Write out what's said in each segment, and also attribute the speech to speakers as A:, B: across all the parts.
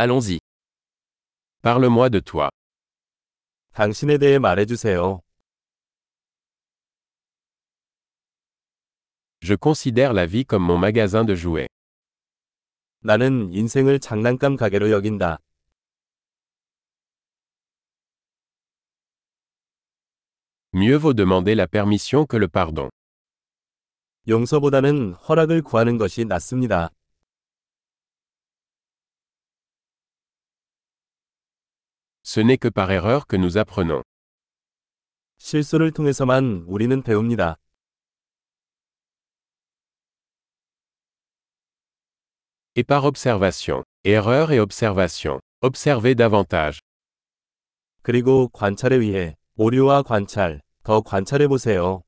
A: Allons-y. Parle-moi de toi.
B: 당신에 대해 말해주세요.
A: Je considère la vie comme mon magasin de jouets.
B: 나는 인생을 장난감 가게로 여긴다.
A: Mieux vaut demander la permission que le pardon.
B: 용서보다는 허락을 구하는 것이 낫습니다.
A: Ce n'est que par erreur que nous apprenons.
B: 실수를 통해서만 우리는 배웁니다.
A: Et par observation. Erreur et observation. Observez davantage.
B: 그리고 관찰에 의해 오류와 관찰, 더 관찰해 보세요.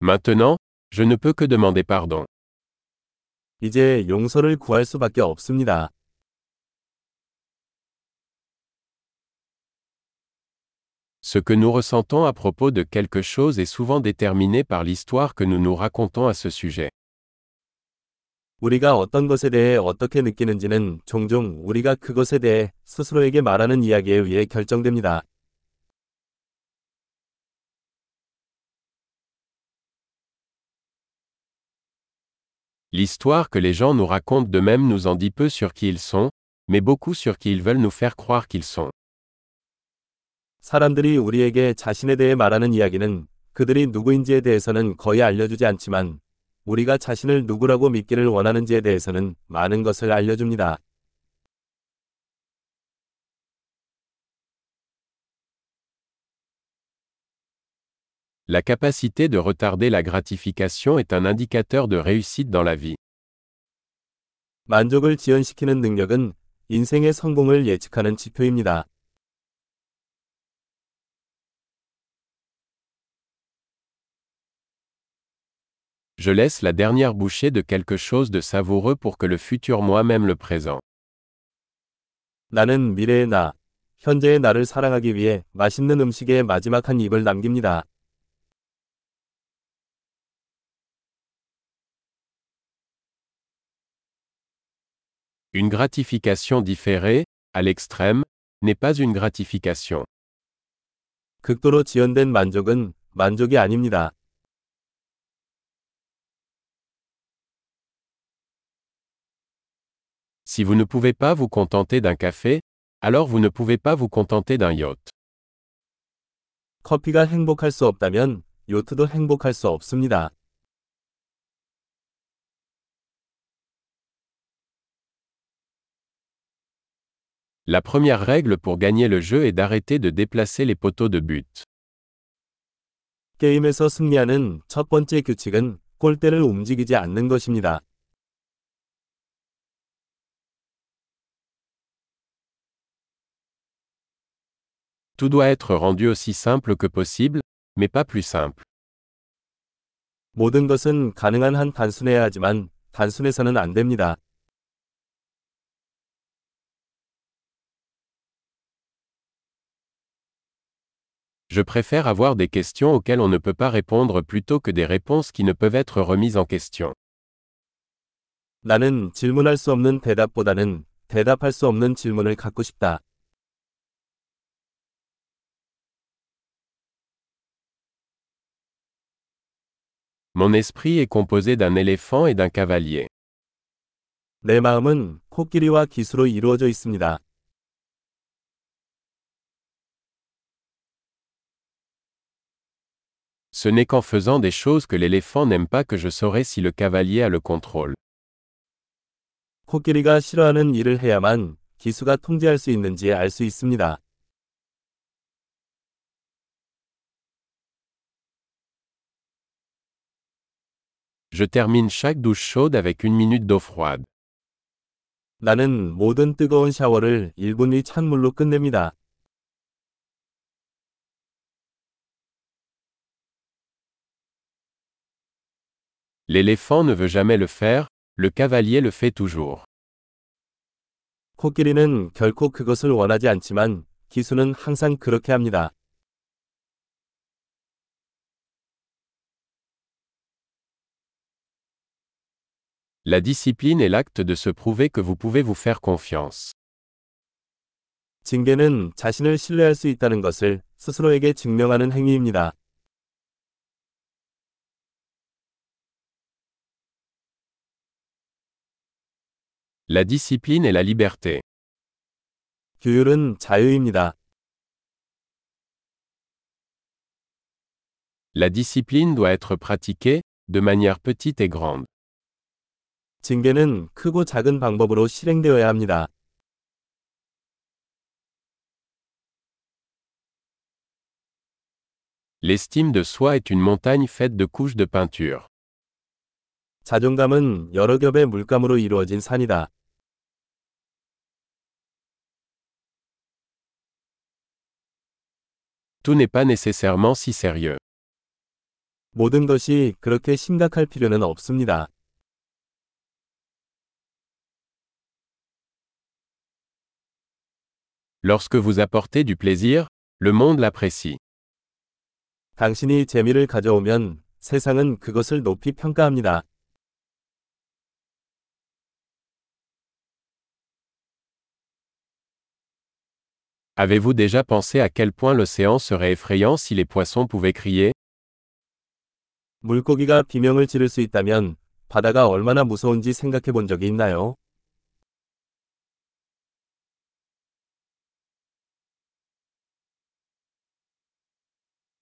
A: Maintenant, je ne peux que demander pardon.
B: 이제 용서를 구할 수밖에 없습니다.
A: Ce que nous ressentons à propos de quelque chose est souvent déterminé par l'histoire que nous nous racontons à ce sujet.
B: 우리가 어떤 것에 대해 어떻게 느끼는지는 종종 우리가 그것에 대해 스스로에게 말하는 이야기에 의해 결정됩니다.
A: L'histoire que les gens nous racontent d'eux-mêmes nous en dit peu sur qui ils sont, mais beaucoup sur qui ils veulent nous faire croire qu'ils sont.
B: 사람들이 우리에게 자신에 대해 말하는 이야기는 그들이 누구인지에 대해서는 거의 알려주지 않지만 우리가 자신을 누구라고 믿기를 원하는지에 대해서는 많은 것을 알려줍니다.
A: La capacité de retarder la gratification est un indicateur de réussite dans la vie.
B: 만족을 지연시키는 능력은 인생의 성공을 예측하는 지표입니다.
A: Je laisse la dernière bouchée de quelque chose de savoureux pour que le futur moi-même le présent.
B: 나는 미래의 나, 현재의 나를 사랑하기 위해 맛있는 음식의 마지막 한 입을 남깁니다.
A: Une gratification différée, à l'extrême, n'est pas une gratification.
B: 극도로 지연된 만족은 만족이 아닙니다.
A: Si vous ne pouvez pas vous contenter d'un café, alors vous ne pouvez pas vous contenter d'un yacht.
B: 커피가 행복할 수 없다면 요트도 행복할 수 없습니다.
A: La première règle pour gagner le jeu est d'arrêter de déplacer les poteaux de but.
B: 게임에서 승리하는 첫 번째 규칙은 골대를 움직이지 않는 것입니다.
A: Tout doit être rendu aussi simple que possible, mais pas plus simple.
B: 모든 것은 가능한 한 단순해야 하지만 단순해서는 안 됩니다.
A: Je préfère avoir des questions auxquelles on ne peut pas répondre plutôt que des réponses qui ne peuvent être remises en question.
B: 나는 질문할 수 없는 대답보다는 대답할 수 없는 질문을 갖고 싶다.
A: Mon esprit est composé d'un éléphant et d'un cavalier.
B: 내 마음은 코끼리와 기수로 이루어져 있습니다.
A: Ce n'est qu'en faisant des choses que l'éléphant n'aime pas que je saurai si le cavalier a le contrôle.
B: 코끼리가 싫어하는 일을 해야만 기수가 통제할 수 있는지 알 수 있습니다.
A: Je termine chaque douche chaude avec une minute d'eau froide.
B: 나는 모든 뜨거운 샤워를 1분 이 찬물로 끝냅니다.
A: L'éléphant ne veut jamais le faire, le cavalier le fait toujours.
B: 코끼리는 결코 그것을 원하지 않지만 기수는 항상 그렇게 합니다.
A: La discipline est l'acte de se prouver que vous pouvez vous faire confiance.
B: 징계는 자신을 신뢰할 수 있다는 것을 스스로에게 증명하는 행위입니다.
A: La discipline est la liberté.
B: 규율은 자유입니다.
A: La discipline doit être pratiquée, de manière petite et grande.
B: 징계는 크고 작은 방법으로 실행되어야 합니다.
A: L'estime de soi est une montagne faite de couches de peinture.
B: 자존감은 여러 겹의 물감으로 이루어진 산이다.
A: Tout n'est pas nécessairement si sérieux.
B: 모든 것이 그렇게 심각할 필요는 없습니다.
A: Lorsque vous apportez du plaisir, le monde l'apprécie.
B: 당신이 재미를 가져오면 세상은 그것을 높이 평가합니다.
A: Avez-vous déjà pensé à quel point l'océan serait effrayant si les poissons pouvaient crier
B: 물고기가 비명을 지를 수 있다면 바다가 얼마나 무서운지 생각해 본 적이 있나요?